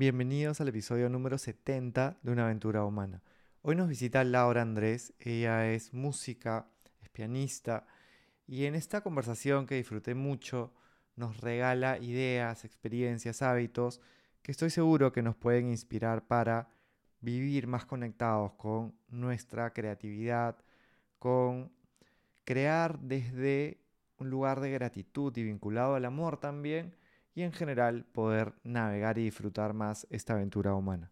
Bienvenidos al episodio número 70 de Una aventura humana. Hoy nos visita Laura Andrés, ella es música, es pianista y en esta conversación que disfruté mucho nos regala ideas, experiencias, hábitos que estoy seguro que nos pueden inspirar para vivir más conectados con nuestra creatividad, con crear desde un lugar de gratitud y vinculado al amor también, y en general poder navegar y disfrutar más esta aventura humana.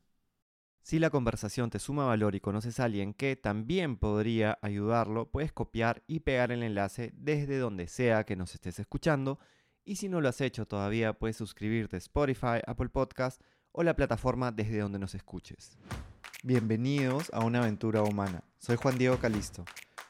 Si la conversación te suma valor y conoces a alguien que también podría ayudarlo, puedes copiar y pegar el enlace desde donde sea que nos estés escuchando. Y si no lo has hecho todavía, puedes suscribirte a Spotify, Apple Podcast o la plataforma desde donde nos escuches. Bienvenidos a una aventura humana. Soy Juan Diego Calisto.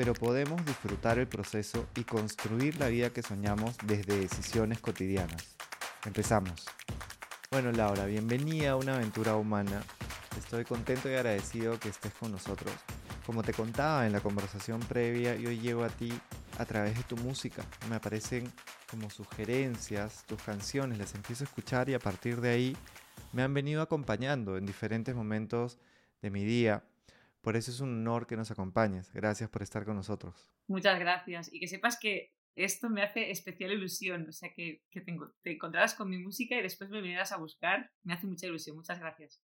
pero podemos disfrutar el proceso y construir la vida que soñamos desde decisiones cotidianas. Empezamos. Bueno, Laura, bienvenida a una aventura humana. Estoy contento y agradecido que estés con nosotros. Como te contaba en la conversación previa, yo llego a ti a través de tu música. Me aparecen como sugerencias, tus canciones, las empiezo a escuchar y a partir de ahí me han venido acompañando en diferentes momentos de mi día por eso es un honor que nos acompañes. Gracias por estar con nosotros. Muchas gracias. Y que sepas que esto me hace especial ilusión. O sea, que, que te, te encontraras con mi música y después me vinieras a buscar. Me hace mucha ilusión. Muchas gracias.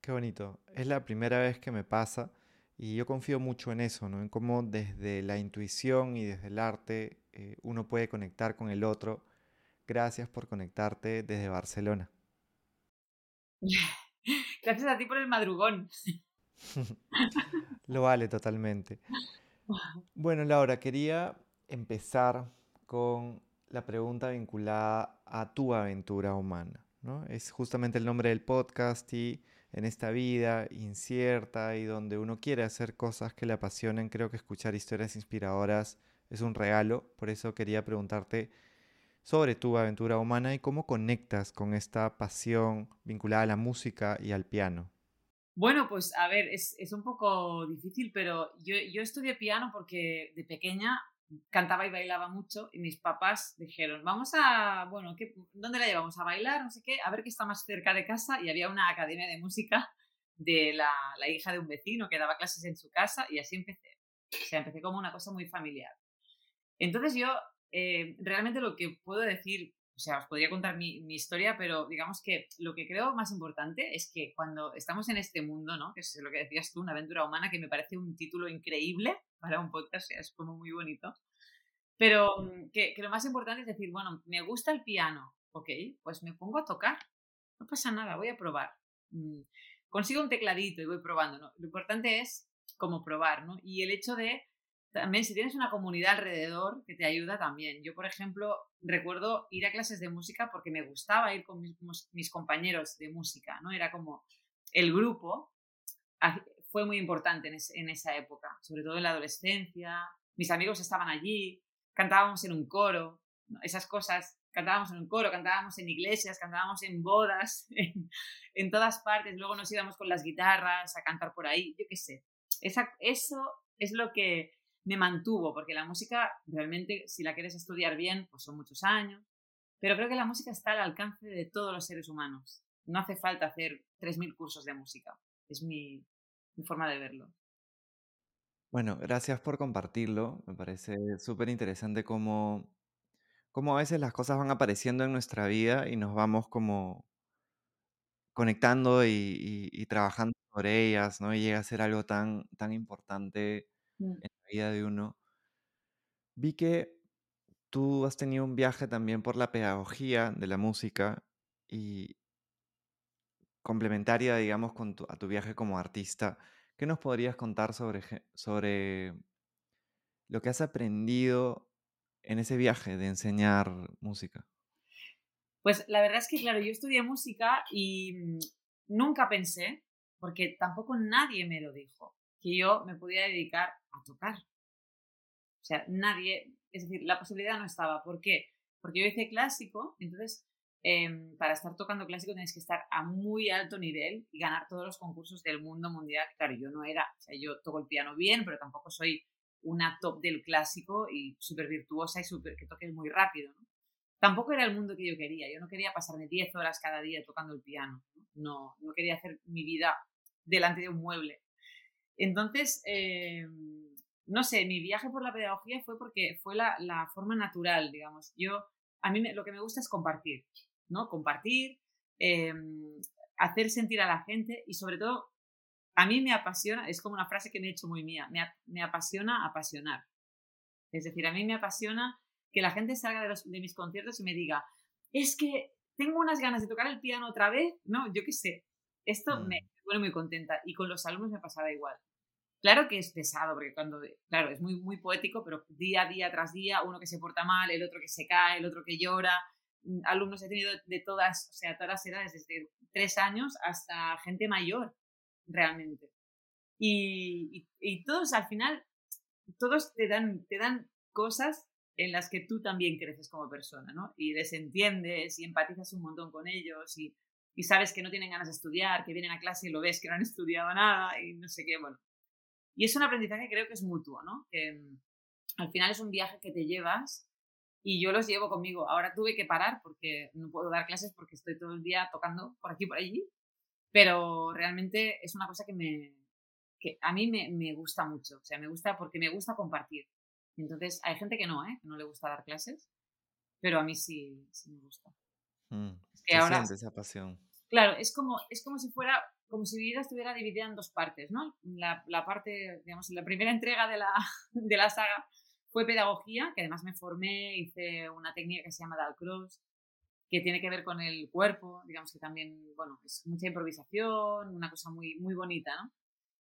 Qué bonito. Es la primera vez que me pasa y yo confío mucho en eso, ¿no? En cómo desde la intuición y desde el arte eh, uno puede conectar con el otro. Gracias por conectarte desde Barcelona. Gracias a ti por el madrugón. Lo vale totalmente. Bueno, Laura, quería empezar con la pregunta vinculada a tu aventura humana. ¿no? Es justamente el nombre del podcast y en esta vida incierta y donde uno quiere hacer cosas que le apasionen, creo que escuchar historias inspiradoras es un regalo. Por eso quería preguntarte sobre tu aventura humana y cómo conectas con esta pasión vinculada a la música y al piano. Bueno, pues a ver, es, es un poco difícil, pero yo, yo, estudié piano porque de pequeña cantaba y bailaba mucho y mis papás dijeron, vamos a, bueno, ¿qué, ¿dónde la llevamos? A bailar, no sé qué, a ver qué está más cerca de casa y había una academia de música de la, la hija de un vecino que daba clases en su casa y así empecé. O sea, empecé como una cosa muy familiar. Entonces yo eh, realmente lo que puedo decir o sea, os podría contar mi, historia, pero digamos que lo que creo más importante es que cuando estamos en este mundo, ¿no? Que es lo que decías tú, una aventura humana, que me parece un título increíble para un podcast, o sea, es como muy bonito. Pero mm, que, lo más importante es decir, bueno, me gusta el piano, ok, pues me pongo a tocar, no pasa nada, voy a probar. Mm, consigo un tecladito y voy probando, ¿no? Lo importante es como probar, ¿no? Y el hecho de también si tienes una comunidad alrededor que te ayuda también. Yo, por ejemplo, recuerdo ir a clases de música porque me gustaba ir con mis, compañeros de música, ¿no? Era como el grupo fue muy importante en, esa época, sobre todo en la adolescencia. Mis amigos estaban allí, cantábamos en un coro, esas cosas, cantábamos en un coro, cantábamos en iglesias, cantábamos en bodas, en, en, todas partes. Luego nos íbamos con las guitarras a cantar por ahí, yo qué sé. Esa, eso es lo que me mantuvo, porque la música realmente, si la quieres estudiar bien, pues son muchos años, pero creo que la música está al alcance de todos los seres humanos. No hace falta hacer 3.000 cursos de música. Es mi, forma de verlo. Bueno, gracias por compartirlo. Me parece súper interesante cómo, cómo a veces las cosas van apareciendo en nuestra vida y nos vamos como conectando y, trabajando sobre ellas, ¿no? Y llega a ser algo tan, tan importante mm. en la vida de uno. Vi que tú has tenido un viaje también por la pedagogía de la música y complementaria, digamos, con a tu viaje como artista. ¿Qué nos podrías contar sobre, sobre lo que has aprendido en ese viaje de enseñar música? Pues la verdad es que, claro, yo estudié música y mm, nunca pensé porque tampoco nadie me lo dijo, que yo me podía dedicar a tocar. O sea, nadie, es decir, la posibilidad no estaba. ¿Por qué? Porque yo hice clásico, entonces em, para estar tocando clásico tienes que estar a muy alto nivel y ganar todos los concursos del mundo mundial. Claro, yo no era, o sea, yo toco el piano bien, pero tampoco soy una top del clásico y súper virtuosa y súper que toque muy rápido. Tampoco era el mundo que yo quería. Yo no quería pasarme 10 horas cada día tocando el piano. No, no quería hacer mi vida delante de un mueble. Entonces, eh, no sé, mi viaje por la pedagogía fue porque fue la, la forma natural, digamos. Yo, a mí lo que me gusta es compartir, ¿no? Compartir, eh, hacer sentir a la gente y sobre todo, a mí me apasiona, es como una frase que me he hecho muy mía, me, me apasiona apasionar. Es decir, a mí me apasiona que la gente salga de, los, de mis conciertos y me diga, es que tengo unas ganas de tocar el piano otra vez, no, yo qué sé. Esto me mm. pone muy contenta y con los alumnos me pasaba igual. Claro que es pesado, porque cuando, claro, es muy, muy poético, pero día, día tras día, uno que se porta mal, el otro que se cae, el otro que llora. Mm, alumnos he tenido de todas, o sea, todas las edades, desde tres años hasta gente mayor, realmente. Y, y, todos al final, todos te dan, te dan cosas en las que tú también creces como persona, ¿no? Y les entiendes y empatizas un montón con ellos y, y sabes que no tienen ganas de estudiar, que vienen a clase y lo ves que no han estudiado nada y no sé qué, bueno. Y es un aprendizaje que creo que es mutuo, ¿no? Que mm, al final es un viaje que te llevas y yo los llevo conmigo. Ahora tuve que parar porque no puedo dar clases porque estoy todo el día tocando por aquí y por allí, pero realmente es una cosa que, me, que a mí me, me gusta mucho. O sea, me gusta porque me gusta compartir. Entonces, hay gente que no, ¿eh? Que no le gusta dar clases, pero a mí sí, sí me gusta. Mm, es que ahora, esa pasión. Claro, es como, es como si fuera como si mi vida estuviera dividida en dos partes, ¿no? La, la parte, digamos, la primera entrega de la, de la saga fue pedagogía, que además me formé, hice una técnica que se llama Dalcross, que tiene que ver con el cuerpo, digamos que también, bueno, es mucha improvisación, una cosa muy, muy bonita, ¿no?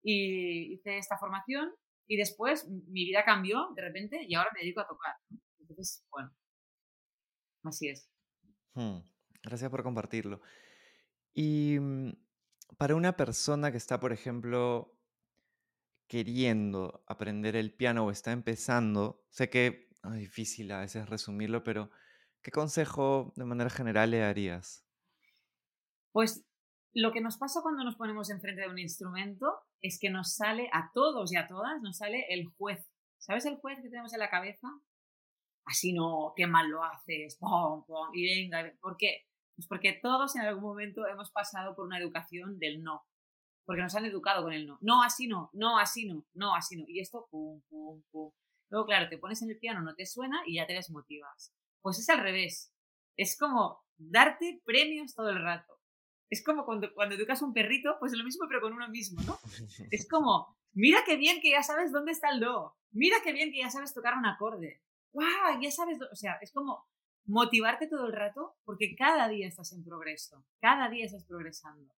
Y hice esta formación y después mi vida cambió de repente y ahora me dedico a tocar. Entonces, bueno, así es. Hmm, gracias por compartirlo. Y mm, para una persona que está, por ejemplo, queriendo aprender el piano o está empezando, sé que es difícil a veces resumirlo, pero ¿qué consejo de manera general le darías? Pues lo que nos pasa cuando nos ponemos enfrente de un instrumento es que nos sale a todos y a todas, nos sale el juez. ¿Sabes el juez que tenemos en la cabeza? Así no, qué mal lo haces, pom, y venga, ¿por qué? Pues porque todos en algún momento hemos pasado por una educación del no. Porque nos han educado con el no. No, así no, no, así no, no, así no. Y esto, pum, pum, pum. Luego, claro, te pones en el piano, no te suena y ya te desmotivas. Pues es al revés. Es como darte premios todo el rato. Es como cuando, cuando educas a un perrito, pues es lo mismo, pero con uno mismo, ¿no? Es como, mira qué bien que ya sabes dónde está el do. Mira qué bien que ya sabes tocar un acorde. ¡Wow! Ya sabes, o sea, es como motivarte todo el rato porque cada día estás en progreso, cada día estás progresando.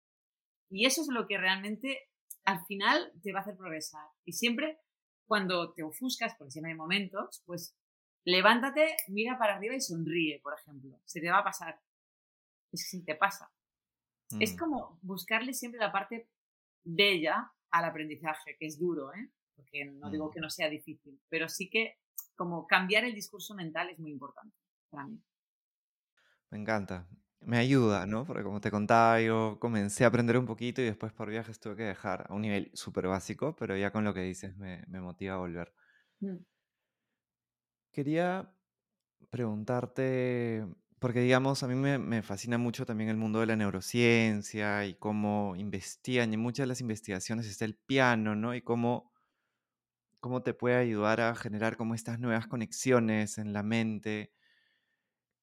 Y eso es lo que realmente al final te va a hacer progresar. Y siempre cuando te ofuscas, porque siempre hay momentos, pues levántate, mira para arriba y sonríe, por ejemplo. Se te va a pasar. Es que si te pasa. Es mm. como buscarle siempre la parte bella al aprendizaje, que es duro, ¿eh? Porque no digo mm. que no sea difícil, pero sí que como cambiar el discurso mental es muy importante para mí. Me encanta. Me ayuda, ¿no? Porque como te contaba, yo comencé a aprender un poquito y después por viajes tuve que dejar a un nivel súper básico, pero ya con lo que dices me, motiva a volver. Mm. Quería preguntarte, porque digamos, a mí me, me fascina mucho también el mundo de la neurociencia y cómo investigan, y en muchas de las investigaciones está el piano, ¿no? Y cómo, cómo te puede ayudar a generar como estas nuevas conexiones en la mente.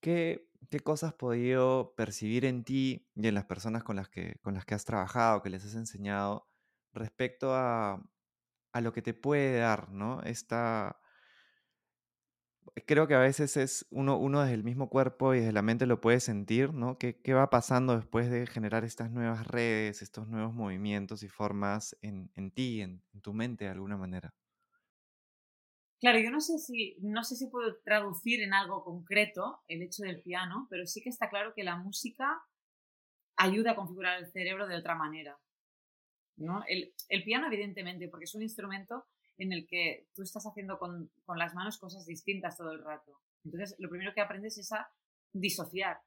¿Qué, cosas has podido percibir en ti y en las personas con las que, con las que has trabajado, que les has enseñado, respecto a, a lo que te puede dar, ¿no? Esta, creo que a veces es uno, desde el mismo cuerpo y desde la mente lo puede sentir, ¿no? ¿Qué, qué va pasando después de generar estas nuevas redes, estos nuevos movimientos y formas en, ti, en, tu mente de alguna manera? Claro, yo no sé si no sé si puedo traducir en algo concreto el hecho del piano, pero sí que está claro que la música ayuda a configurar el cerebro de otra manera. ¿no? El, piano, evidentemente, porque es un instrumento en el que tú estás haciendo con, con las manos cosas distintas todo el rato. Entonces, lo primero que aprendes es a disociar,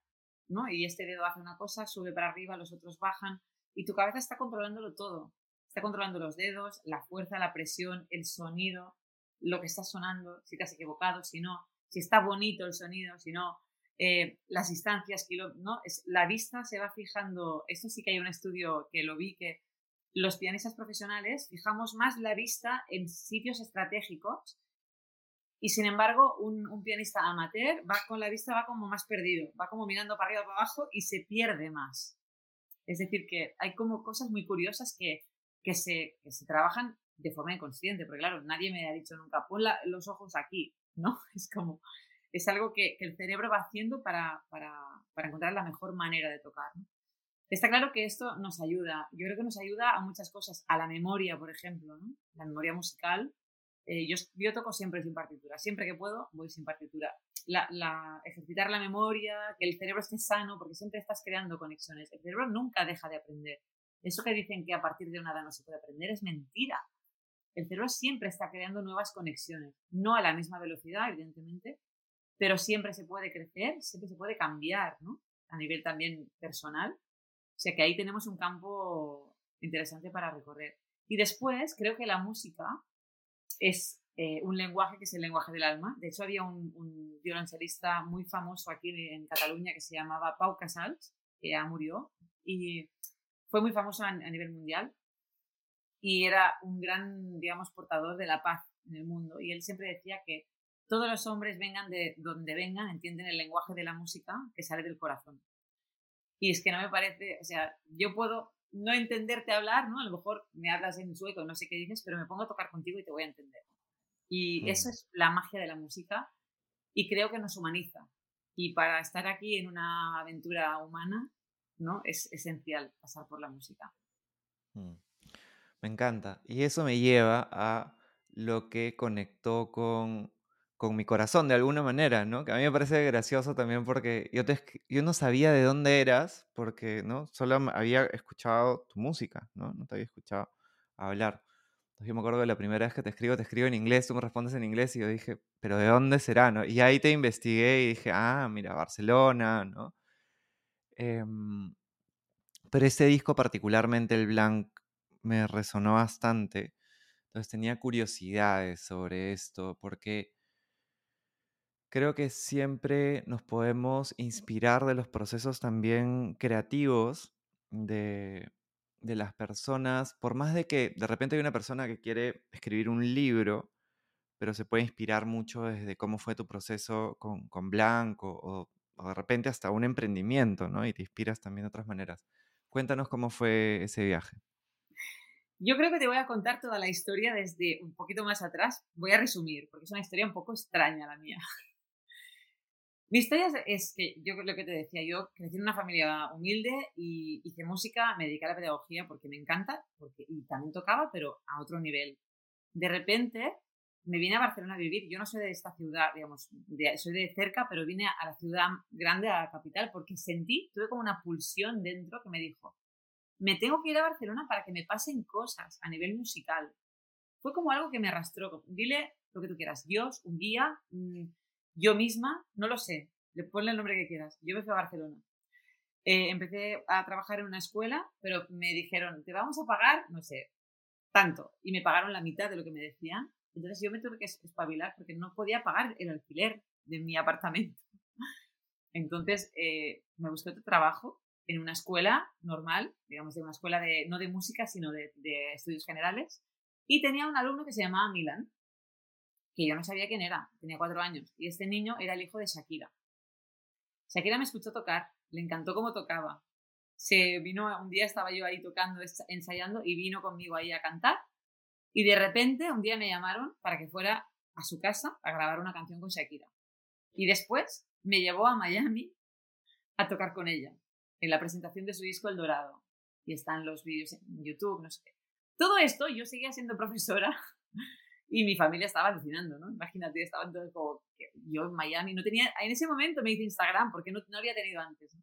¿no? Y este dedo hace una cosa, sube para arriba, los otros bajan, y tu cabeza está controlándolo todo. Está controlando los dedos, la fuerza, la presión, el sonido, lo que está sonando, si te equivocado, si no, si está bonito el sonido, si no, eh, las distancias, ¿no? Es, la vista se va fijando, esto sí que hay un estudio que lo vi, que los pianistas profesionales fijamos más la vista en sitios estratégicos y sin embargo un, pianista amateur va con la vista va como más perdido, va como mirando para arriba para abajo y se pierde más. Es decir, que hay como cosas muy curiosas que, que, se, que se trabajan de forma inconsciente, porque claro, nadie me ha dicho nunca, pon los ojos aquí, ¿no? Es como, es algo que, el cerebro va haciendo para, para, para, encontrar la mejor manera de tocar. Está claro que esto nos ayuda, yo creo que nos ayuda a muchas cosas, a la memoria, por ejemplo, la memoria musical. Eh, yo, toco siempre sin partitura, siempre que puedo voy sin partitura. La, ejercitar la memoria, que el cerebro esté sano, porque siempre estás creando conexiones. El cerebro nunca deja de aprender. Eso que dicen que a partir de una edad no se puede aprender es mentira. El cerebro siempre está creando nuevas conexiones, no a la misma velocidad, evidentemente, pero siempre se puede crecer, siempre se puede cambiar, ¿no? A nivel también personal. O sea que ahí tenemos un campo interesante para recorrer. Y después creo que la música es eh, un lenguaje que es el lenguaje del alma. De hecho, había un, un violonchelista muy famoso aquí en Cataluña que se llamaba Pau Casals, que ya murió, y fue muy famoso a nivel mundial. Y era un gran, digamos, portador de la paz en el mundo. Y él siempre decía que todos los hombres vengan de donde vengan, entienden el lenguaje de la música que sale del corazón. Y es que no me parece, o sea, yo puedo no entenderte hablar, ¿no? A lo mejor me hablas en sueco, no sé qué dices, pero me pongo a tocar contigo y te voy a entender. Y eso es la magia de la música y creo que nos humaniza. Y para estar aquí en una aventura humana, ¿no? Es esencial pasar por la música. Mm. Me encanta. Y eso me lleva a lo que conectó con con mi corazón de alguna manera, ¿no? Que a mí me parece gracioso también porque yo, te, yo no sabía de dónde eras porque, ¿no? Solo había escuchado tu música, ¿no? No te había escuchado hablar. Entonces yo me acuerdo que la primera vez que te escribo, te escribo en inglés, tú me respondes en inglés y yo dije, pero ¿de dónde será, no? Y ahí te investigué y dije, ah, mira, Barcelona, ¿no? Em, pero ese disco particularmente, el Blanc, me resonó bastante. Entonces tenía curiosidades sobre esto, porque creo que siempre nos podemos inspirar de los procesos también creativos de, las personas, por más de que de repente hay una persona que quiere escribir un libro, pero se puede inspirar mucho desde cómo fue tu proceso con, Blanco o, o, de repente hasta un emprendimiento, ¿no? Y te inspiras también de otras maneras. Cuéntanos cómo fue ese viaje. Yo creo que te voy a contar toda la historia desde un poquito más atrás. Voy a resumir, porque es una historia un poco extraña la mía. Mi historia es que yo lo que te decía, yo crecí en una familia humilde y hice música, me dediqué a la pedagogía porque me encanta porque, y también tocaba, pero a otro nivel. De repente me vine a Barcelona a vivir. Yo no soy de esta ciudad, digamos, soy de cerca, pero vine a la ciudad grande, a la capital, porque sentí, tuve como una pulsión dentro que me dijo, me tengo que ir a Barcelona para que me pasen cosas a nivel musical. Fue como algo que me arrastró. Dile lo que tú quieras, Dios, un guía, mm, yo misma, no lo sé, le ponle el nombre que quieras. Yo me fui a Barcelona. Eh, empecé a trabajar en una escuela, pero me dijeron, te vamos a pagar, no sé, tanto. Y me pagaron la mitad de lo que me decían. Entonces yo me tuve que espabilar porque no podía pagar el alquiler de mi apartamento. Entonces eh, me busqué otro trabajo en una escuela normal, digamos, de una escuela de, no de música, sino de, estudios generales. Y tenía un alumno que se llamaba Milan, que yo no sabía quién era, tenía cuatro años, y este niño era el hijo de Shakira. Shakira me escuchó tocar, le encantó cómo tocaba. Se vino, un día estaba yo ahí tocando, ensayando, y vino conmigo ahí a cantar, y de repente un día me llamaron para que fuera a su casa a grabar una canción con Shakira. Y después me llevó a Miami a tocar con ella, en la presentación de su disco El Dorado. Y están los vídeos en YouTube, no sé qué. Todo esto, yo seguía siendo profesora y mi familia estaba alucinando, ¿no? Imagínate, estaba entonces como, yo en Miami no tenía, en ese momento me hice Instagram porque no, no había tenido antes.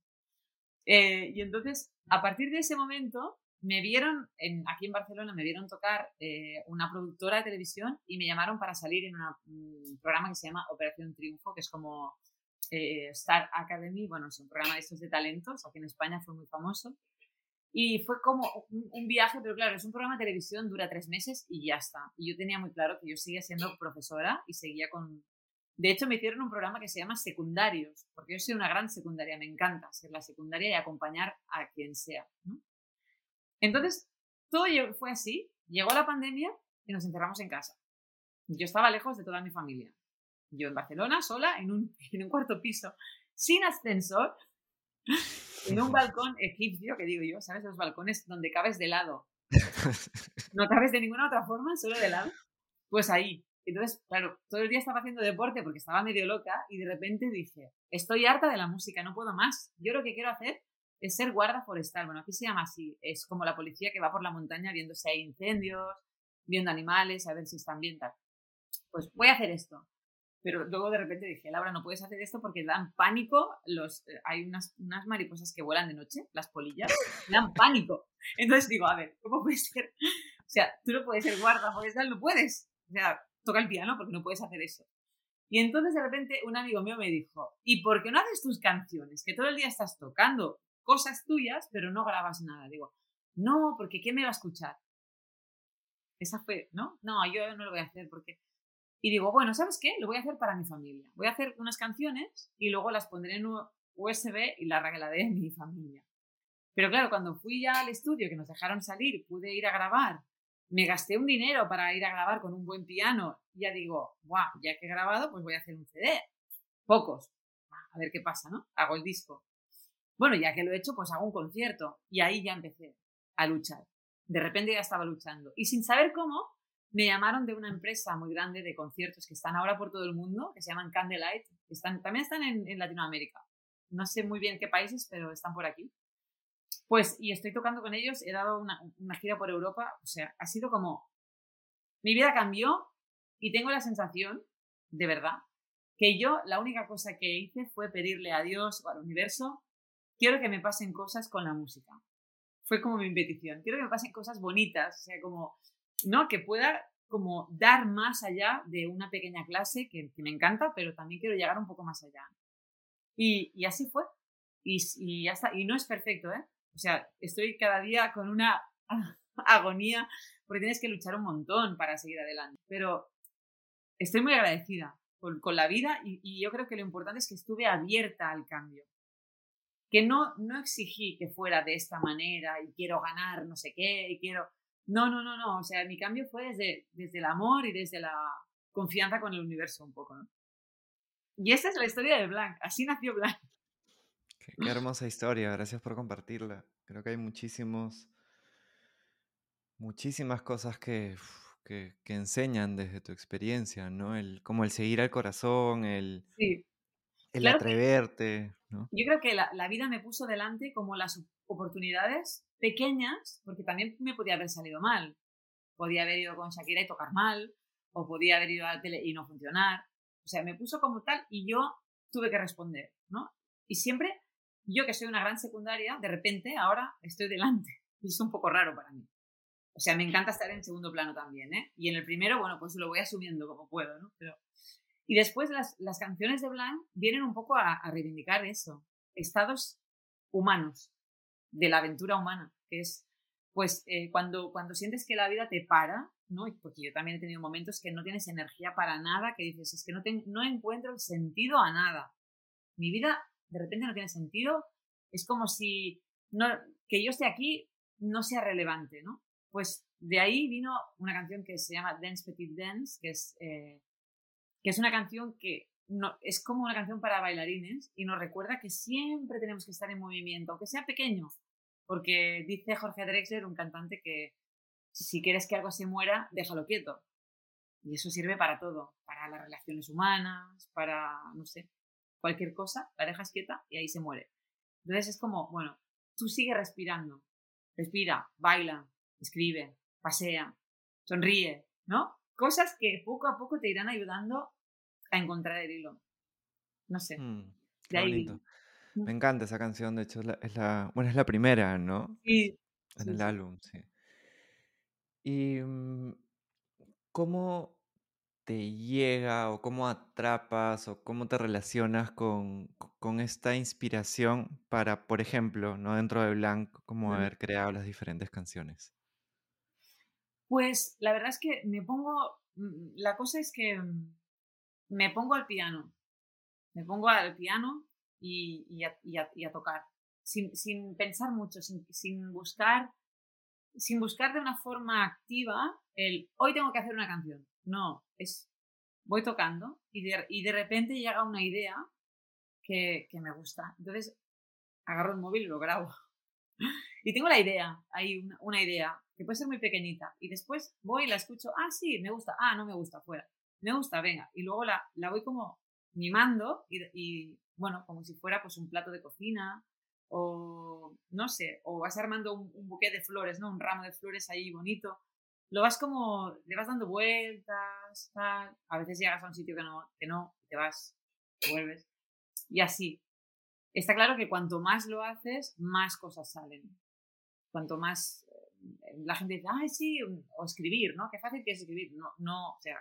Eh, y entonces, a partir de ese momento, me vieron, en, aquí en Barcelona, me vieron tocar eh, una productora de televisión y me llamaron para salir en un programa que se llama Operación Triunfo, que es como eh, Star Academy, bueno, es un programa de estos de talentos, aquí en España fue muy famoso. Y fue como un, viaje, pero claro, es un programa de televisión, dura tres meses y ya está. Y yo tenía muy claro que yo seguía siendo profesora y seguía con... De hecho, me hicieron un programa que se llama Secundarios, porque yo soy una gran secundaria, me encanta ser la secundaria y acompañar a quien sea. ¿no? Entonces, todo fue así. Llegó la pandemia y nos encerramos en casa. Yo estaba lejos de toda mi familia. Yo en Barcelona, sola, en un, en un cuarto piso, sin ascensor, en un balcón egipcio, que digo yo, ¿sabes? Los balcones donde cabes de lado. No cabes de ninguna otra forma, solo de lado. Pues ahí. Entonces, claro, todo el día estaba haciendo deporte porque estaba medio loca y de repente dije, estoy harta de la música, no puedo más. Yo lo que quiero hacer es ser guarda forestal. Bueno, aquí se llama así. Es como la policía que va por la montaña viendo si hay incendios, viendo animales, a ver si están bien tal. Pues voy a hacer esto. Pero luego de repente dije, Laura, no puedes hacer esto porque dan pánico. Los, eh, hay unas, unas mariposas que vuelan de noche, las polillas, dan pánico. Entonces digo, a ver, ¿cómo puede ser? O sea, tú no puedes ser guarda forestal, no puedes. O sea, toca el piano porque no puedes hacer eso. Y entonces de repente un amigo mío me dijo, ¿y por qué no haces tus canciones? Que todo el día estás tocando cosas tuyas, pero no grabas nada. Digo, no, porque ¿quién me va a escuchar? Esa fue, ¿no? No, yo no lo voy a hacer porque... Y digo, bueno, ¿sabes qué? Lo voy a hacer para mi familia. Voy a hacer unas canciones y luego las pondré en un USB y las regalaré a mi familia. Pero claro, cuando fui ya al estudio, que nos dejaron salir, pude ir a grabar, me gasté un dinero para ir a grabar con un buen piano, y ya digo, guau, ya que he grabado, pues voy a hacer un CD. Pocos. A ver qué pasa, ¿no? Hago el disco. Bueno, ya que lo he hecho, pues hago un concierto. Y ahí ya empecé a luchar. De repente ya estaba luchando. Y sin saber cómo, me llamaron de una empresa muy grande de conciertos que están ahora por todo el mundo, que se llaman Candlelight. También están en, Latinoamérica. No sé muy bien qué países, pero están por aquí. Pues, y estoy tocando con ellos, he dado una, una gira por Europa, o sea, ha sido como, mi vida cambió y tengo la sensación, de verdad, que yo la única cosa que hice fue pedirle a Dios o al universo quiero que me pasen cosas con la música. Fue como mi petición. Quiero que me pasen cosas bonitas, o sea, como, ¿no? Que pueda como dar más allá de una pequeña clase que, me encanta, pero también quiero llegar un poco más allá. Y, así fue. Y, y, ya está. Y no es perfecto, ¿eh? O sea, estoy cada día con una agonía porque tienes que luchar un montón para seguir adelante. Pero estoy muy agradecida con, con la vida y, y, yo creo que lo importante es que estuve abierta al cambio que no, no exigí que fuera de esta manera y quiero ganar no sé qué y quiero... No, no, no, no. O sea, mi cambio fue desde, desde el amor y desde la confianza con el universo un poco, ¿no? Y esta es la historia de Blanc. Así nació Blanc. Qué, hermosa historia. Gracias por compartirla. Creo que hay muchísimos, muchísimas cosas que, que, enseñan desde tu experiencia, ¿no? El, como el seguir al corazón, el, el atreverte. Yo creo que la, la, vida me puso delante como las oportunidades pequeñas, porque también me podía haber salido mal. Podía haber ido con Shakira y tocar mal, o podía haber ido a la tele y no funcionar. O sea, me puso como tal y yo tuve que responder, ¿no? Y siempre, yo que soy una gran secundaria, de repente ahora estoy delante. Y es un poco raro para mí. O sea, me encanta estar en segundo plano también, ¿eh? Y en el primero, bueno, pues lo voy asumiendo como puedo, ¿no? Pero y después las, las canciones de Blanc vienen un poco a, reivindicar eso, estados humanos, de la aventura humana, que es, pues, eh, cuando, cuando sientes que la vida te para, ¿no? Porque yo también he tenido momentos que no tienes energía para nada, que dices, es que no, no encuentro el sentido a nada. Mi vida de repente no tiene sentido, es como si no, que yo esté aquí no sea relevante, ¿no? Pues de ahí vino una canción que se llama Dance Petit Dance, que es eh, que es una canción que no, es como una canción para bailarines y nos recuerda que siempre tenemos que estar en movimiento, aunque sea pequeño, porque dice Jorge Drexler, un cantante, que si quieres que algo se muera, déjalo quieto. Y eso sirve para todo, para las relaciones humanas, para, no sé, cualquier cosa, la dejas quieta y ahí se muere. Entonces es como, bueno, tú sigue respirando, respira, baila, escribe, pasea, sonríe, ¿no? Cosas que poco a poco te irán ayudando a encontrar el hilo. No sé. Mm, de ahí. Me encanta esa canción, de hecho es la, bueno, es la primera, ¿no? Sí. En el álbum, sí. ¿Y mm, cómo te llega o cómo atrapas o cómo te relacionas con, con esta inspiración para, por ejemplo, ¿no? dentro de Blanc, como haber creado las diferentes canciones? Pues la verdad es que me pongo, mm, la cosa es que mm, me pongo al piano, me pongo al piano y, y, a, tocar, sin, pensar mucho, sin, buscar, sin buscar de una forma activa el hoy tengo que hacer una canción. No, es voy tocando y de, y de repente llega una idea que, me gusta. Entonces agarro el móvil y lo grabo. Y tengo la idea, hay una, una, idea que puede ser muy pequeñita. Y después voy y la escucho, ah, sí, me gusta, ah, no me gusta, fuera. Me gusta, venga. Y luego la, la voy como mimando y, y, bueno, como si fuera pues un plato de cocina o no sé, o vas armando un, un buque de flores, ¿no? Un ramo de flores ahí bonito. Lo vas como, le vas dando vueltas, tal. A veces llegas a un sitio que no, que no, te vas, vuelves. Y así. Está claro que cuanto más lo haces, más cosas salen. Cuanto más la gente dice, ay, sí, o escribir, ¿no? Qué fácil que es escribir. No, no, o sea,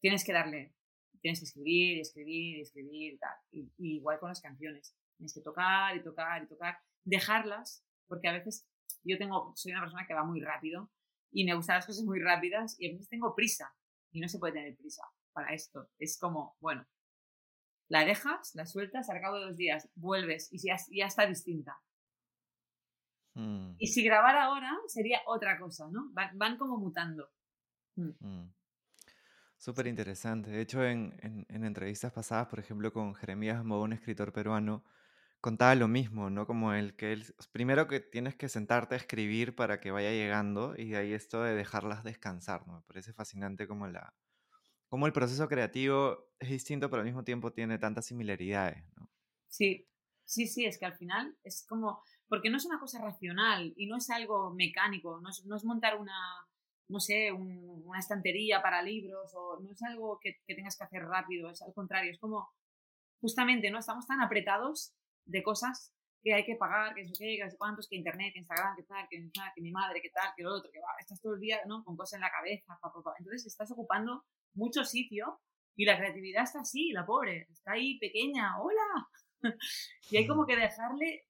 tienes que darle, tienes que escribir, escribir, escribir, tal. Y, igual con las canciones. Tienes que tocar y tocar y tocar. Dejarlas, porque a veces yo tengo, soy una persona que va muy rápido y me gustan las cosas muy rápidas y a veces tengo prisa y no se puede tener prisa para esto. Es como, bueno, la dejas, la sueltas, al cabo de dos días vuelves y ya, ya está distinta. Mm. Y si grabar ahora sería otra cosa, ¿no? Van, como mutando. Mm. Mm. Súper interesante. De hecho, en, en, entrevistas pasadas, por ejemplo, con Jeremías Mo, un escritor peruano, contaba lo mismo, ¿no? Como el que él, primero que tienes que sentarte a escribir para que vaya llegando y de ahí esto de dejarlas descansar, ¿no? Me parece fascinante como la, como el proceso creativo es distinto, pero al mismo tiempo tiene tantas similaridades, ¿no? Sí, sí, sí, es que al final es como, porque no es una cosa racional y no es algo mecánico, no es, no es montar una, no sé, una estantería para libros o no es algo que, que, tengas que hacer rápido, es al contrario, es como justamente, ¿no? Estamos tan apretados de cosas que hay que pagar, que no sé qué, que cuántos, que internet, que Instagram, que tal, que, que mi madre, que tal, que lo otro, que va, estás todo el día, ¿no? Con cosas en la cabeza, pa, pa, pa. entonces estás ocupando mucho sitio y la creatividad está así, la pobre, está ahí pequeña, hola. y hay como que dejarle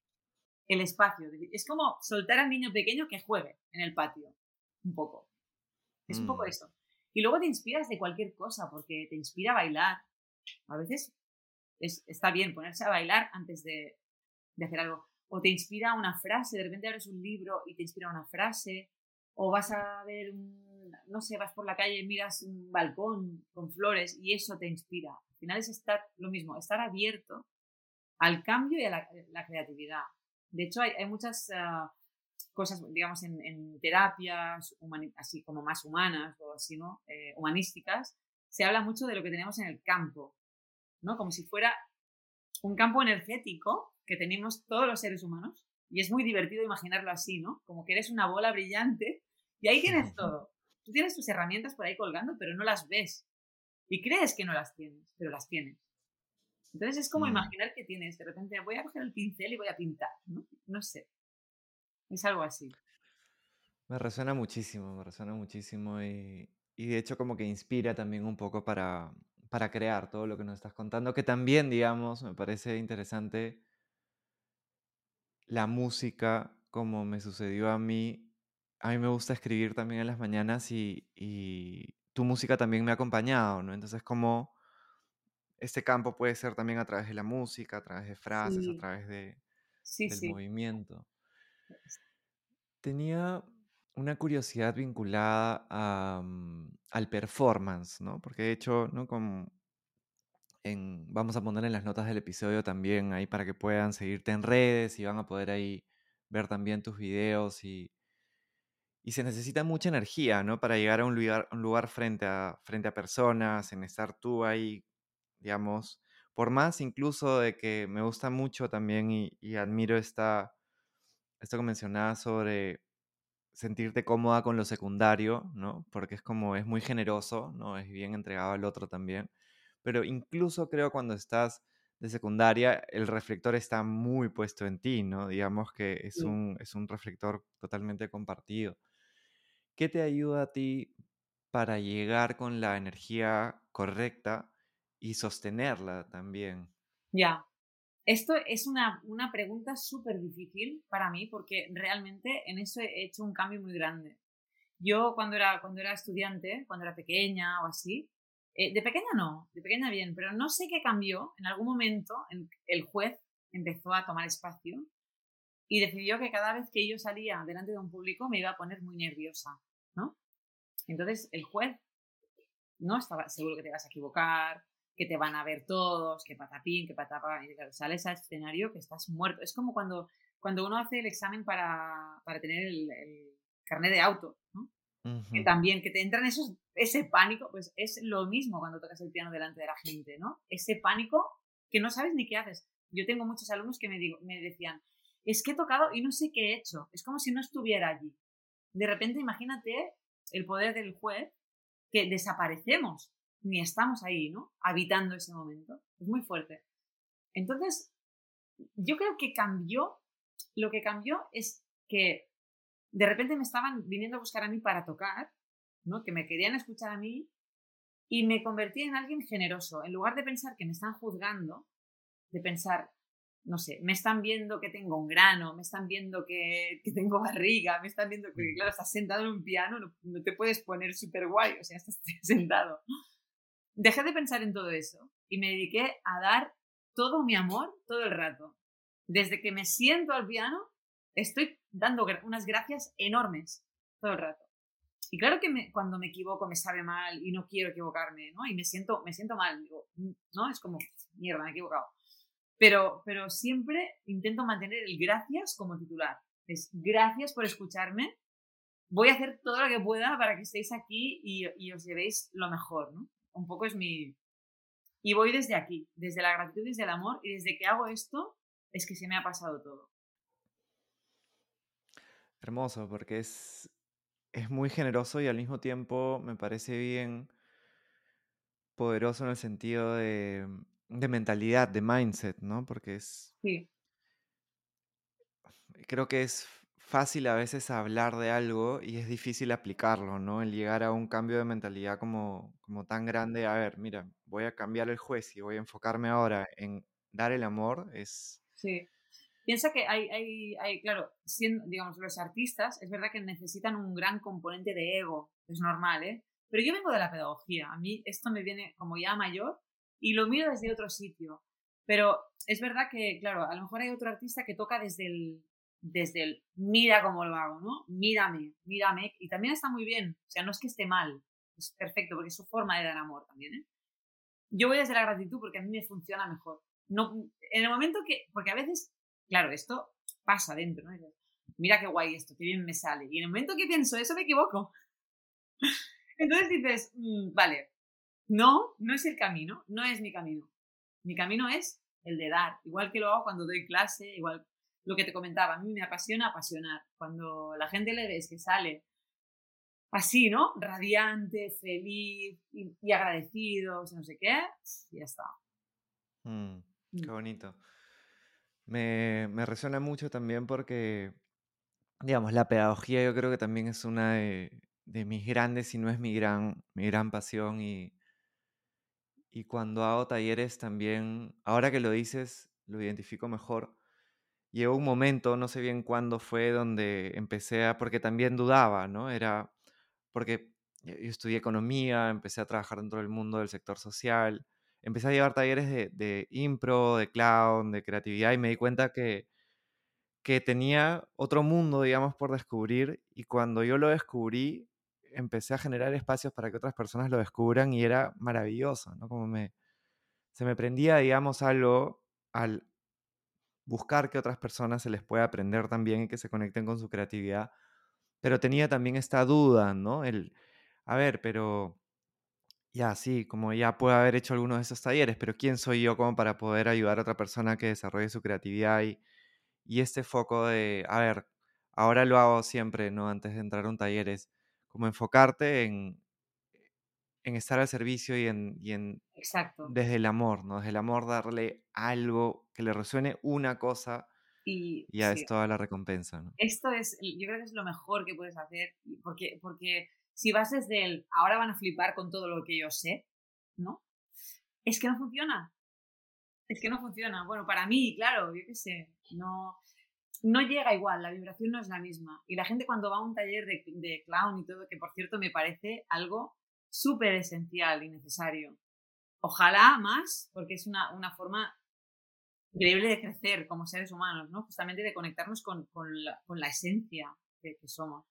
el espacio. Es como soltar al niño pequeño que juegue en el patio, un poco. Es un poco mm. eso. Y luego te inspiras de cualquier cosa, porque te inspira a bailar. A veces es, está bien ponerse a bailar antes de, de hacer algo. O te inspira una frase, de repente abres un libro y te inspira una frase. O vas a ver un, no sé, vas por la calle y miras un balcón con flores y eso te inspira. Al final es estar, lo mismo, estar abierto al cambio y a la creatividad. De hecho, hay, muchas ah, cosas, digamos, en, terapias así como más humanas o así, ¿no? Eh, humanísticas, se habla mucho de lo que tenemos en el campo, ¿no? Como si fuera un campo energético que tenemos todos los seres humanos. Y es muy divertido imaginarlo así, ¿no? Como que eres una bola brillante y ahí tienes todo. Tú tienes tus herramientas por ahí colgando, pero no las ves. Y crees que no las tienes, pero las tienes. Entonces es como mm. imaginar que tienes, de repente voy a coger el pincel y voy a pintar, ¿no? No sé. Es algo así. Me resuena muchísimo, me resuena muchísimo y, y de hecho como que inspira también un poco para, para crear todo lo que nos estás contando, que también, digamos, me parece interesante la música, como me sucedió a mí. A mí me gusta escribir también en las mañanas y, y tu música también me ha acompañado, ¿no? Entonces, como este campo puede ser también a través de la música, a través de frases, a través de, del movimiento. Tenía una curiosidad vinculada mm, al performance, ¿no? Porque de hecho, ¿no? Como en, vamos a poner en las notas del episodio también ahí para que puedan seguirte en redes y van a poder ahí ver también tus videos y, y se necesita mucha energía, ¿no? Para llegar a un lugar, un lugar frente, a, frente a personas, en estar tú ahí digamos, por más incluso de que me gusta mucho también y, admiro esta, esto que mencionabas sobre sentirte cómoda con lo secundario, ¿no? Porque es como, es muy generoso, ¿no? Es bien entregado al otro también. Pero incluso creo cuando estás de secundaria, el reflector está muy puesto en ti, ¿no? Digamos que es un, es un reflector totalmente compartido. ¿Qué te ayuda a ti para llegar con la energía correcta y sostenerla también? Ya. Esto es una, una pregunta súper difícil para mí porque realmente en eso he hecho un cambio muy grande. Yo cuando era, cuando era estudiante, cuando era pequeña o así, eh, de pequeña no, de pequeña bien, pero no sé qué cambió. En algún momento en- el juez empezó a tomar espacio y decidió que cada vez que yo salía delante de un público me iba a poner muy nerviosa, ¿no? Entonces el juez no estaba seguro que te vas a equivocar, que te van a ver todos, que patapín, que patapá, y claro, sales al escenario que estás muerto. Es como cuando, cuando uno hace el examen para, para tener el, el carnet de auto, ¿no? que también, que te entran esos, ese pánico, pues es lo mismo cuando tocas el piano delante de la gente, ¿no? Ese pánico que no sabes ni qué haces. Yo tengo muchos alumnos que me, digo, me decían, es que he tocado y no sé qué he hecho, es como si no estuviera allí. De repente imagínate el poder del juez que desaparecemos, ni estamos ahí, ¿no? Habitando ese momento. Es muy fuerte. Entonces, yo creo que cambió, lo que cambió es que de repente me estaban viniendo a buscar a mí para tocar, ¿no? Que me querían escuchar a mí y me convertí en alguien generoso. En lugar de pensar que me están juzgando, de pensar, no sé, me están viendo que tengo un grano, me están viendo que, que tengo barriga, me están viendo que, claro, estás sentado en un piano, no, no te puedes poner súper guay, o sea, estás sentado. Dejé de pensar en todo eso y me dediqué a dar todo mi amor todo el rato. Desde que me siento al piano, estoy dando unas gracias enormes todo el rato. Y claro que cuando me equivoco me sabe mal y no quiero equivocarme, ¿no? Y me siento, me siento mal, digo, ¿no? Es como, mierda, me he equivocado. Pero, pero siempre intento mantener el gracias como titular. Es gracias por escucharme. Voy a hacer todo lo que pueda para que estéis aquí y, y os llevéis lo mejor, ¿no? Un poco es mi... Y voy desde aquí, desde la gratitud, desde el amor, y desde que hago esto es que se me ha pasado todo. Hermoso, porque es, es muy generoso y al mismo tiempo me parece bien poderoso en el sentido de, de mentalidad, de mindset, ¿no? Porque es, Sí, creo que es fácil a veces hablar de algo y es difícil aplicarlo, ¿no? El llegar a un cambio de mentalidad como, como tan grande, a ver, mira, voy a cambiar el juez y voy a enfocarme ahora en dar el amor, es... sí. Piensa que hay, hay, hay, claro, siendo, digamos, los artistas, es verdad que necesitan un gran componente de ego, es normal, ¿eh? Pero yo vengo de la pedagogía, a mí esto me viene como ya mayor y lo miro desde otro sitio. Pero es verdad que, claro, a lo mejor hay otro artista que toca desde el, desde el mira cómo lo hago, ¿no? Mírame, mírame, y también está muy bien, o sea, no es que esté mal, es perfecto, porque es su forma de dar amor también, ¿eh? Yo voy desde la gratitud porque a mí me funciona mejor. No, en el momento que, porque a veces claro, esto pasa dentro, ¿no? Mira qué guay esto, qué bien me sale. Y en el momento que pienso eso me equivoco. Entonces dices, mmm, vale, no, no es el camino, no es mi camino. Mi camino es el de dar, igual que lo hago cuando doy clase, igual lo que te comentaba, a mí me apasiona apasionar. Cuando la gente le ves que sale así, ¿no? Radiante, feliz y, y agradecido, no sé qué, ya está. Mm, qué bonito. Me, me resuena mucho también porque, digamos, la pedagogía yo creo que también es una de, de mis grandes, si no es mi gran, mi gran pasión. Y, y cuando hago talleres también, ahora que lo dices, lo identifico mejor. Llegó un momento, no sé bien cuándo fue, donde empecé a, porque también dudaba, ¿no? Era porque yo estudié economía, empecé a trabajar dentro del mundo del sector social empecé a llevar talleres de, impro, de clown, de creatividad y me di cuenta que, que tenía otro mundo, digamos, por descubrir y cuando yo lo descubrí, empecé a generar espacios para que otras personas lo descubran y era maravilloso, ¿no? Como me, se me prendía, digamos, algo al buscar que otras personas se les pueda aprender también y que se conecten con su creatividad, pero tenía también esta duda, ¿no? El, a ver, pero ya, sí, como ya puedo haber hecho algunos de esos talleres, pero ¿quién soy yo como para poder ayudar a otra persona que desarrolle su creatividad y, y este foco de, a ver, ahora lo hago siempre, ¿no? Antes de entrar a un taller es como enfocarte en, en estar al servicio y en, y en Exacto. desde el amor, ¿no? Desde el amor darle algo que le resuene una cosa Y ya sí, es toda la recompensa, ¿no? esto es, yo creo que es lo mejor que puedes hacer, porque, porque si vas desde el ahora van a flipar con todo lo que yo sé, ¿no? Es que no funciona. Es que no funciona. Bueno, para mí, claro, yo qué sé, no, no llega igual, la vibración no es la misma. Y la gente cuando va a un taller de, de clown y todo, que por cierto me parece algo súper esencial y necesario. Ojalá más, porque es una, una forma increíble de crecer como seres humanos, ¿no? Justamente de conectarnos con, con, la, con la, esencia que, que, somos.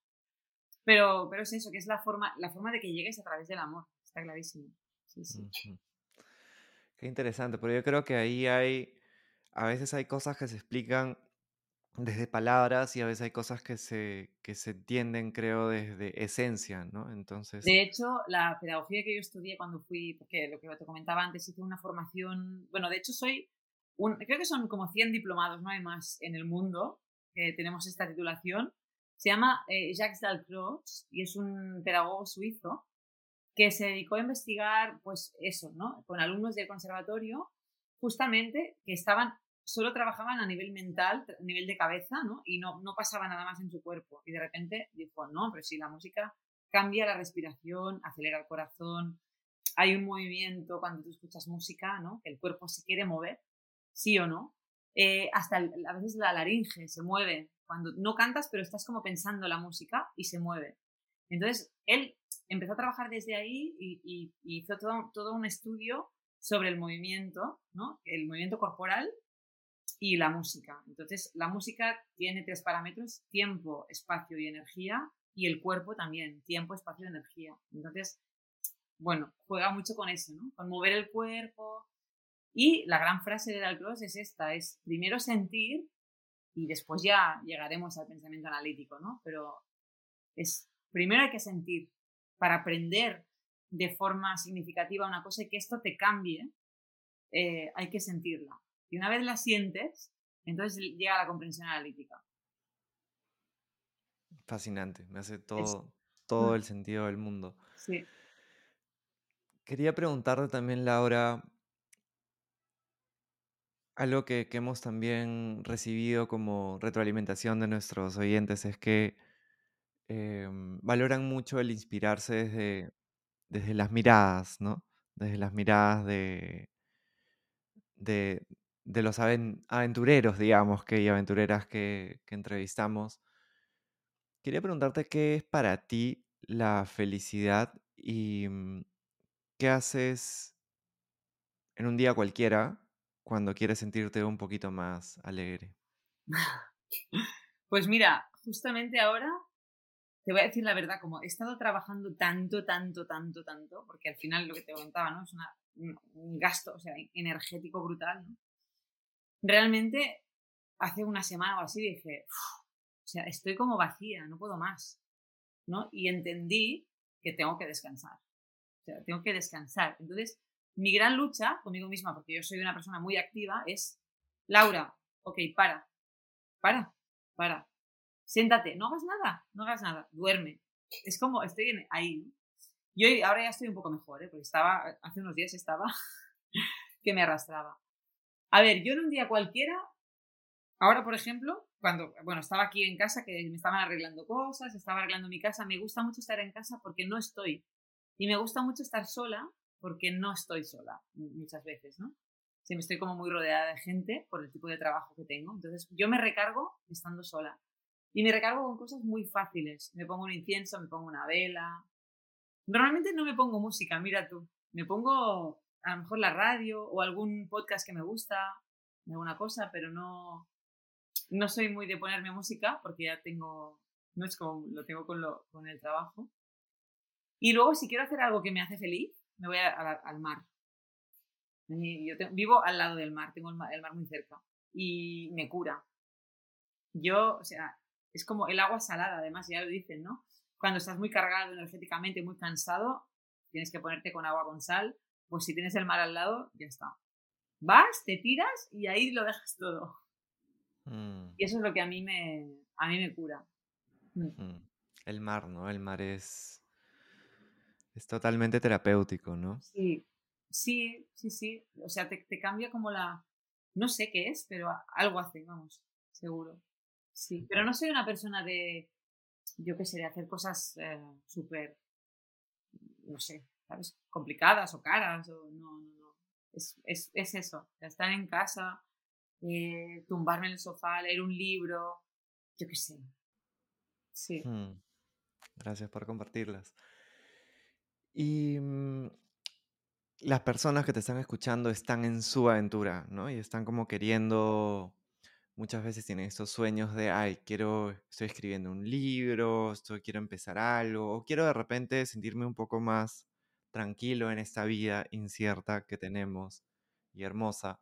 Pero, pero es eso, que es la forma, la forma de que llegues a través del amor, está clarísimo. Sí, sí. Qué interesante, pero yo creo que ahí hay, a veces hay cosas que se explican desde palabras y a veces hay cosas que se, que se entienden, creo, desde esencia, ¿no? Entonces... De hecho, la pedagogía que yo estudié cuando fui, porque lo que te comentaba antes, hice una formación, bueno, de hecho soy, un, creo que son como 100 diplomados, no hay más en el mundo, que tenemos esta titulación. Se llama eh, Jacques Dalcroix y es un pedagogo suizo que se dedicó a investigar, pues eso, ¿no? Con alumnos del conservatorio, justamente que estaban solo trabajaban a nivel mental, a nivel de cabeza, ¿no? Y no, no pasaba nada más en su cuerpo. Y de repente dijo, no, pero si la música cambia la respiración, acelera el corazón, hay un movimiento cuando tú escuchas música, ¿no? Que el cuerpo se quiere mover, sí o no. Eh, hasta a veces la laringe se mueve. Cuando no cantas, pero estás como pensando la música y se mueve. Entonces, él empezó a trabajar desde ahí y, y hizo todo, todo un estudio sobre el movimiento, ¿no? El movimiento corporal y la música. Entonces, la música tiene tres parámetros, tiempo, espacio y energía, y el cuerpo también, tiempo, espacio y energía. Entonces, bueno, juega mucho con eso. Con mover el cuerpo. Y la gran frase de Dalcroix es esta, es primero sentir y después ya llegaremos al pensamiento analítico, ¿no? Pero es, primero hay que sentir para aprender de forma significativa una cosa y que esto te cambie, eh, hay que sentirla. Y una vez la sientes, entonces llega la comprensión analítica. Fascinante, me hace todo, es... todo el sentido del mundo. Sí. Quería preguntarte también, Laura, algo que, que, hemos también recibido como retroalimentación de nuestros oyentes es que eh, valoran mucho el inspirarse desde, desde las miradas, ¿no? Desde las miradas de, de, de los aventureros, digamos, que, y aventureras que, entrevistamos. Quería preguntarte qué es para ti la felicidad y mm, qué haces en un día cualquiera cuando quieres sentirte un poquito más alegre. Pues mira, justamente ahora te voy a decir la verdad, como he estado trabajando tanto, tanto, tanto, tanto, porque al final lo que te comentaba, ¿no? Es un gasto, o sea, energético brutal, ¿no? Realmente hace una semana o así dije, o sea, estoy como vacía, no puedo más, ¿no? Y entendí que tengo que descansar, o sea, tengo que descansar. Entonces, mi gran lucha conmigo misma, porque yo soy una persona muy activa, es, Laura, ok, para, para, para, siéntate, no hagas nada, no hagas nada, duerme. Es como, estoy ahí. Yo ahora ya estoy un poco mejor, ¿eh? porque estaba, hace unos días estaba que me arrastraba. A ver, yo en un día cualquiera, ahora por ejemplo, cuando, bueno, estaba aquí en casa, que me estaban arreglando cosas, estaba arreglando mi casa, me gusta mucho estar en casa porque no estoy. Y me gusta mucho estar sola porque no estoy sola muchas veces, ¿no? Me estoy como muy rodeada de gente por el tipo de trabajo que tengo. Entonces, yo me recargo estando sola. Y me recargo con cosas muy fáciles. Me pongo un incienso, me pongo una vela. Normalmente no me pongo música, mira tú. Me pongo a lo mejor la radio o algún podcast que me gusta, alguna cosa, pero no, no soy muy de ponerme música porque ya tengo, no es como lo tengo con, lo, con el trabajo. Y luego si quiero hacer algo que me hace feliz, me voy al mar. Yo tengo, vivo al lado del mar, tengo el mar, el mar muy cerca y me cura. Yo, o sea, es como el agua salada, además, ya lo dicen, ¿no? Cuando estás muy cargado energéticamente, muy cansado, tienes que ponerte con agua con sal pues si tienes el mar al lado, ya está. Vas, te tiras y ahí lo dejas todo. Mm. Y eso es lo que a mí me, a mí me cura. Mm. El mar, ¿no? El mar es, Es totalmente terapéutico, ¿no? Sí, sí, sí, sí. O sea, te, te cambia como la... No sé qué es, pero algo hace, vamos, seguro. Sí, pero no soy una persona de, yo qué sé, de hacer cosas eh, súper, no sé, Complicadas o caras, o no, no, no. Es, es, es eso, estar en casa, eh, tumbarme en el sofá, leer un libro, yo qué sé. Sí. Hmm. Gracias por compartirlas. Y mm, las personas que te están escuchando están en su aventura, ¿no? Y están como queriendo, muchas veces tienen estos sueños de, ay, quiero, estoy escribiendo un libro, estoy, quiero empezar algo, o quiero de repente sentirme un poco más tranquilo en esta vida incierta que tenemos y hermosa.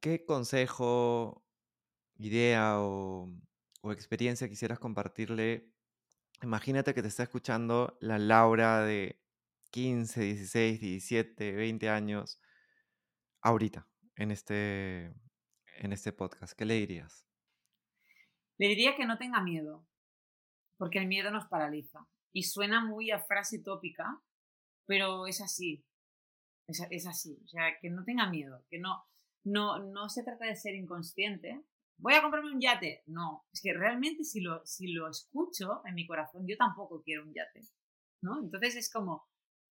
¿Qué consejo, idea o, experiencia quisieras compartirle Imagínate que te está escuchando la Laura de 15, 16, 17, 20 años ahorita en este, en este podcast. ¿Qué le dirías? Le diría que no tenga miedo, porque el miedo nos paraliza. Y suena muy a frase tópica, pero es así. Es, es así. O sea, que no tenga miedo, que no, no, no se trata de ser inconsciente, voy a comprarme un yate. No, es que realmente si lo, si lo escucho en mi corazón, yo tampoco quiero un yate. ¿no? Entonces es como,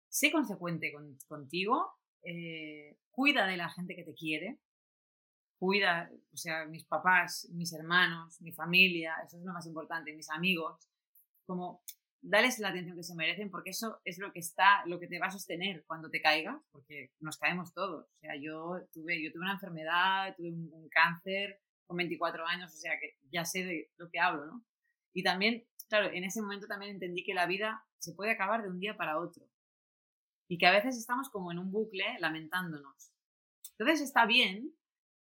sé consecuente contigo, eh, cuida de la gente que te quiere, cuida, o sea, mis papás, mis hermanos, mi familia, eso es lo más importante, mis amigos, como dales la atención que se merecen porque eso es lo que está, lo que te va a sostener cuando te caigas, porque nos caemos todos. O sea, yo tuve, yo tuve una enfermedad, tuve un cáncer, con 24 años, o sea que ya sé de lo que hablo, ¿no? Y también, claro, en ese momento también entendí que la vida se puede acabar de un día para otro. Y que a veces estamos como en un bucle lamentándonos. Entonces está bien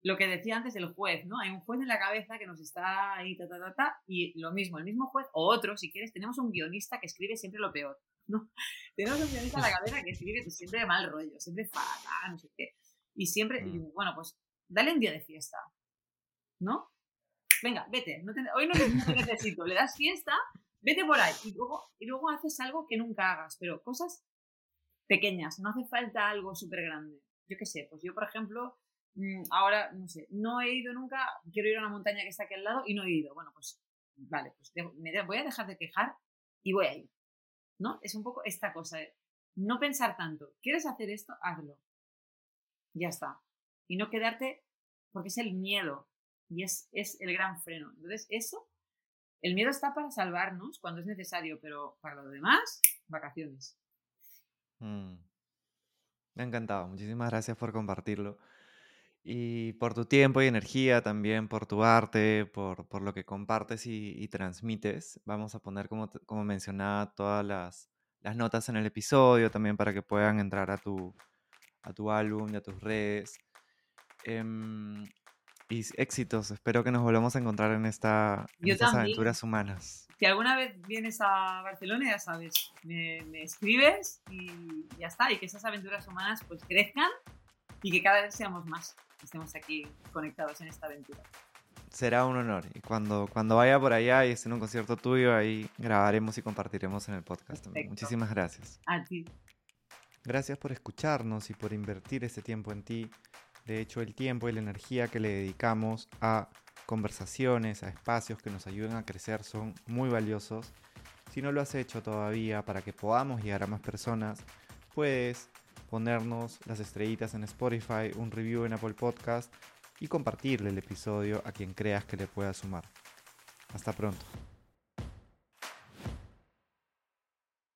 lo que decía antes del juez, ¿no? Hay un juez en la cabeza que nos está ahí, ta, ta, ta, ta, y lo mismo, el mismo juez, o otro, si quieres, tenemos un guionista que escribe siempre lo peor, ¿no? Tenemos un guionista en la cabeza que escribe siempre de mal rollo, siempre fatal, no sé qué. Y siempre, mm. bueno, pues dale un día de fiesta, ¿no? Venga, vete, hoy no necesito, le das fiesta, vete por ahí y luego, y luego haces algo que nunca hagas, pero cosas pequeñas, no hace falta algo súper grande. Yo qué sé, pues yo, por ejemplo, ahora, no sé, no he ido nunca, quiero ir a una montaña que está aquí al lado y no he ido. Bueno, pues vale, pues voy a dejar de quejar y voy a ir. ¿No? Es un poco esta cosa no pensar tanto. ¿Quieres hacer esto? Hazlo. Ya está. Y no quedarte, porque es el miedo y es, es el gran freno. Entonces, eso, el miedo está para salvarnos cuando es necesario, pero para lo demás, vacaciones. Mm. Me ha encantado. Muchísimas gracias por compartirlo. Y por tu tiempo y energía, también por tu arte, por, por lo que compartes y, transmites. Vamos a poner, como, como mencionaba, todas las, las, notas en el episodio, también para que puedan entrar a tu, a tu álbum y a tus redes. Em, y éxitos. Espero que nos volvamos a encontrar en, esta, estas aventuras humanas. Si alguna vez vienes a Barcelona, ya sabes, me, escribes y ya está. Y que esas aventuras humanas pues crezcan y que cada vez seamos más. Estemos aquí conectados en esta aventura. Será un honor. Y cuando, cuando vaya por allá y esté en un concierto tuyo, ahí grabaremos y compartiremos en el podcast también. Muchísimas gracias. A ti. Gracias por escucharnos y por invertir ese tiempo en ti. De hecho, el tiempo y la energía que le dedicamos a conversaciones, a espacios que nos ayuden a crecer son muy valiosos. Si no lo has hecho todavía para que podamos llegar a más personas, puedes ponernos las estrellitas en Spotify, un review en Apple Podcast y compartirle el episodio a quien creas que le pueda sumar. Hasta pronto.